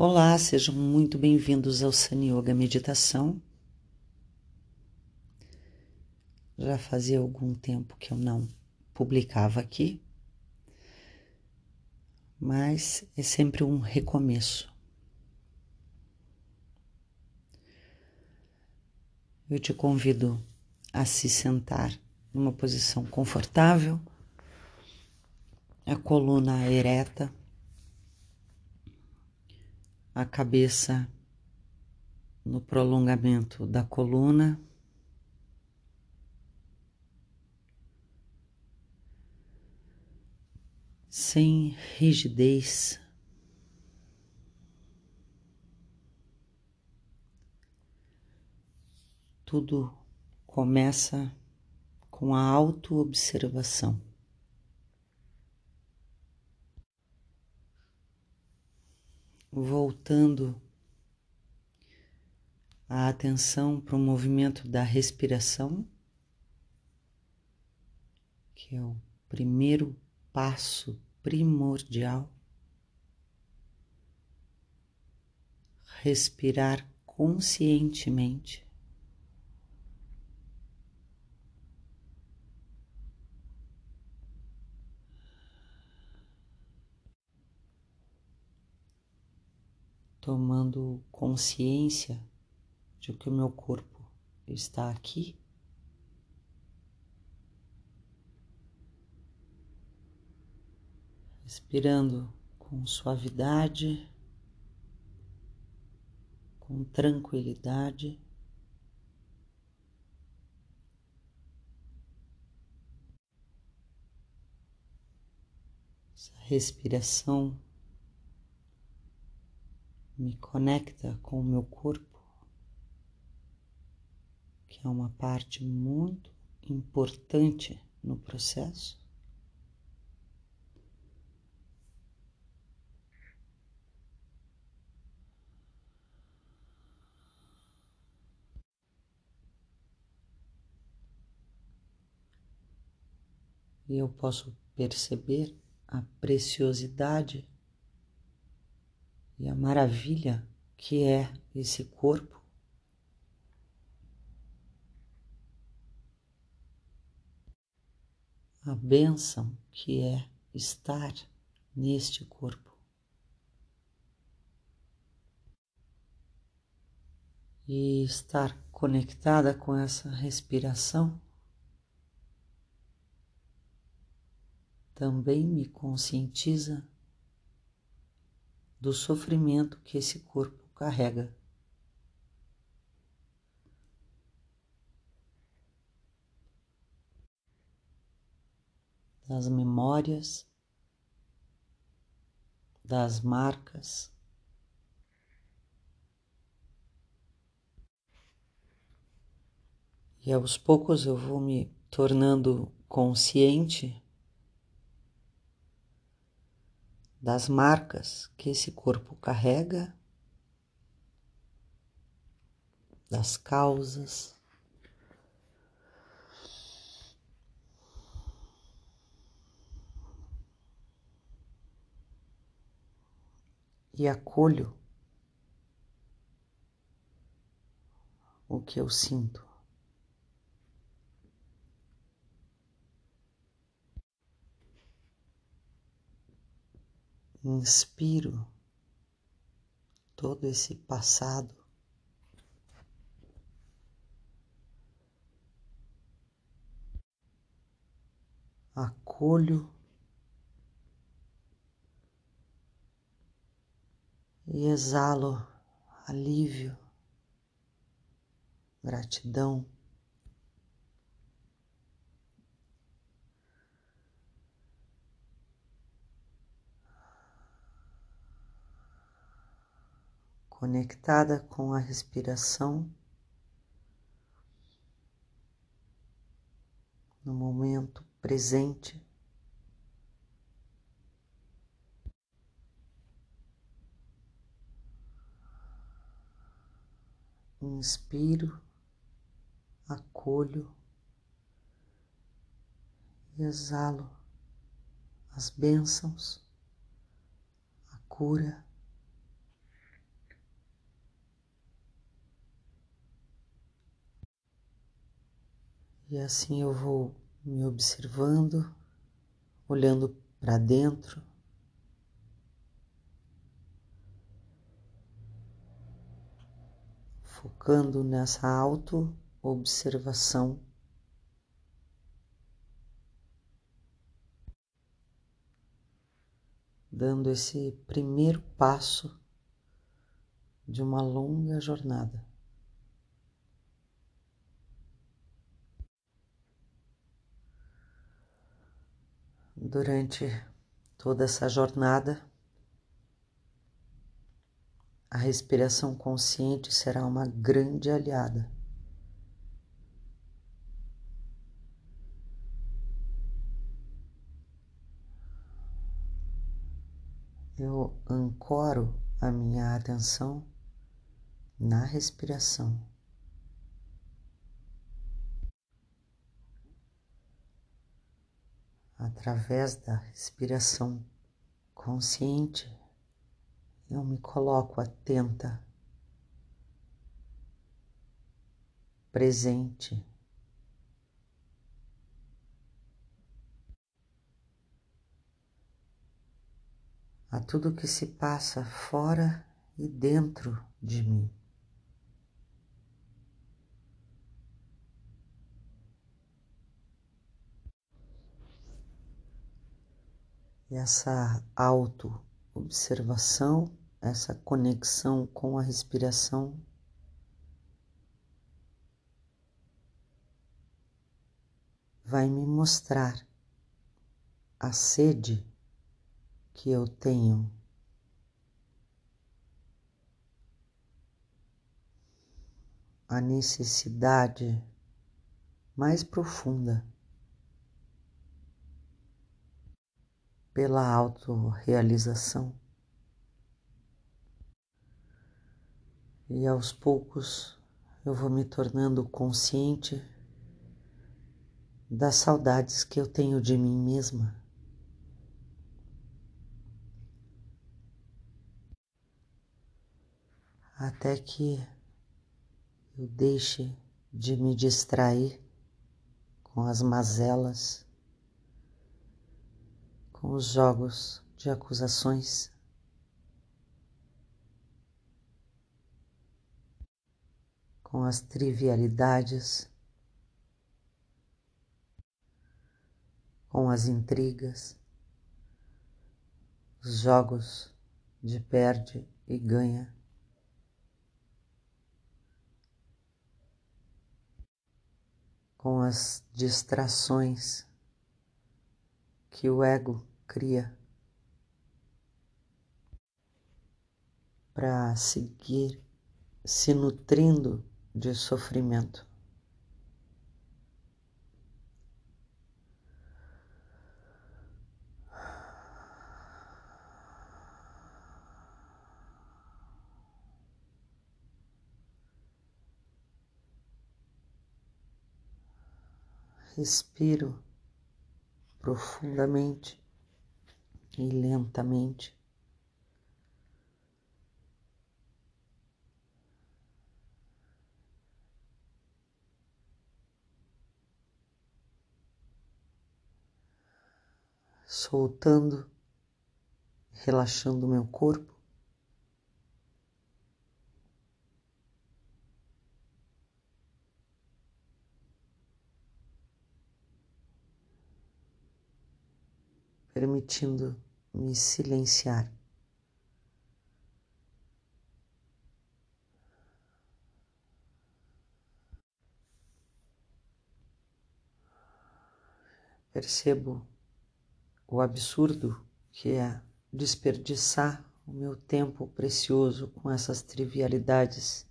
Olá, sejam muito bem-vindos ao Sun Yoga Meditação. Já fazia algum tempo que eu não publicava aqui, mas é sempre um recomeço. Eu te convido a se sentar numa posição confortável, a coluna ereta a cabeça no prolongamento da coluna. Sem rigidez, tudo começa com a autoobservação. Voltando a atenção para o movimento da respiração, que é o primeiro passo primordial. Respirar conscientemente. Tomando consciência de que o meu corpo está aqui. Respirando com suavidade, com tranquilidade. Essa respiração me conecta com o meu corpo, que é uma parte muito importante no processo. E eu posso perceber a preciosidade e a maravilha que é esse corpo. A bênção que é estar neste corpo. E estar conectada com essa respiração também me conscientiza do sofrimento que esse corpo carrega. Das memórias, das marcas, e aos poucos eu vou me tornando consciente das marcas que esse corpo carrega, das causas. E acolho o que eu sinto. Inspiro todo esse passado. Acolho e exalo alívio, gratidão. Conectada com a respiração, no momento presente. Inspiro, acolho, exalo as bênçãos, a cura. E assim eu vou me observando, olhando para dentro. Focando nessa auto-observação. Dando esse primeiro passo de uma longa jornada. Durante toda essa jornada, a respiração consciente será uma grande aliada. Eu ancoro a minha atenção na respiração. Através da respiração consciente, eu me coloco atenta, presente. A tudo que se passa fora e dentro de mim. E essa auto-observação, essa conexão com a respiração vai me mostrar a sede que eu tenho. A necessidade mais profunda. Pela autorrealização. E aos poucos eu vou me tornando consciente das saudades que eu tenho de mim mesma. Até que eu deixe de me distrair com as mazelas com os jogos de acusações. Com as trivialidades, com as intrigas, os jogos de perde e ganha. Com as distrações que o ego cria para seguir se nutrindo de sofrimento. Respiro profundamente e lentamente. Soltando, relaxando meu corpo. Permitindo me silenciar. Percebo o absurdo que é desperdiçar o meu tempo precioso com essas trivialidades.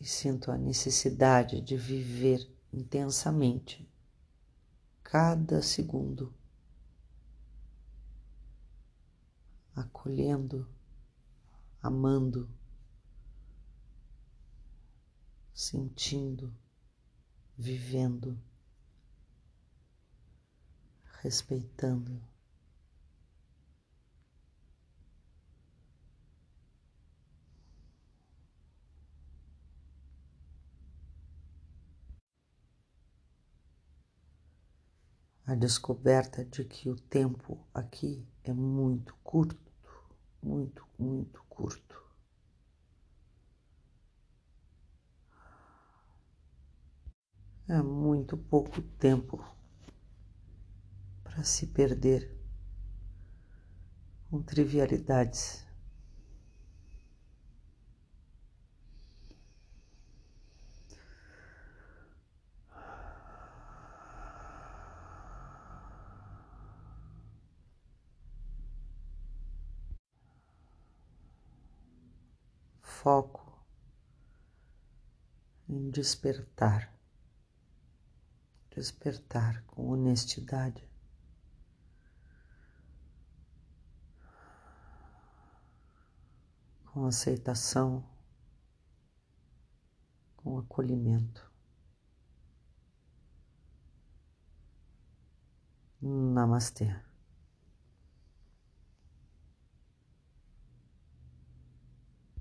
E sinto a necessidade de viver intensamente cada segundo, acolhendo, amando, sentindo, vivendo, respeitando. A descoberta de que o tempo aqui é muito curto, muito, muito curto. É muito pouco tempo para se perder com trivialidades. Foco em despertar, despertar com honestidade. com aceitação, com acolhimento. Namastê.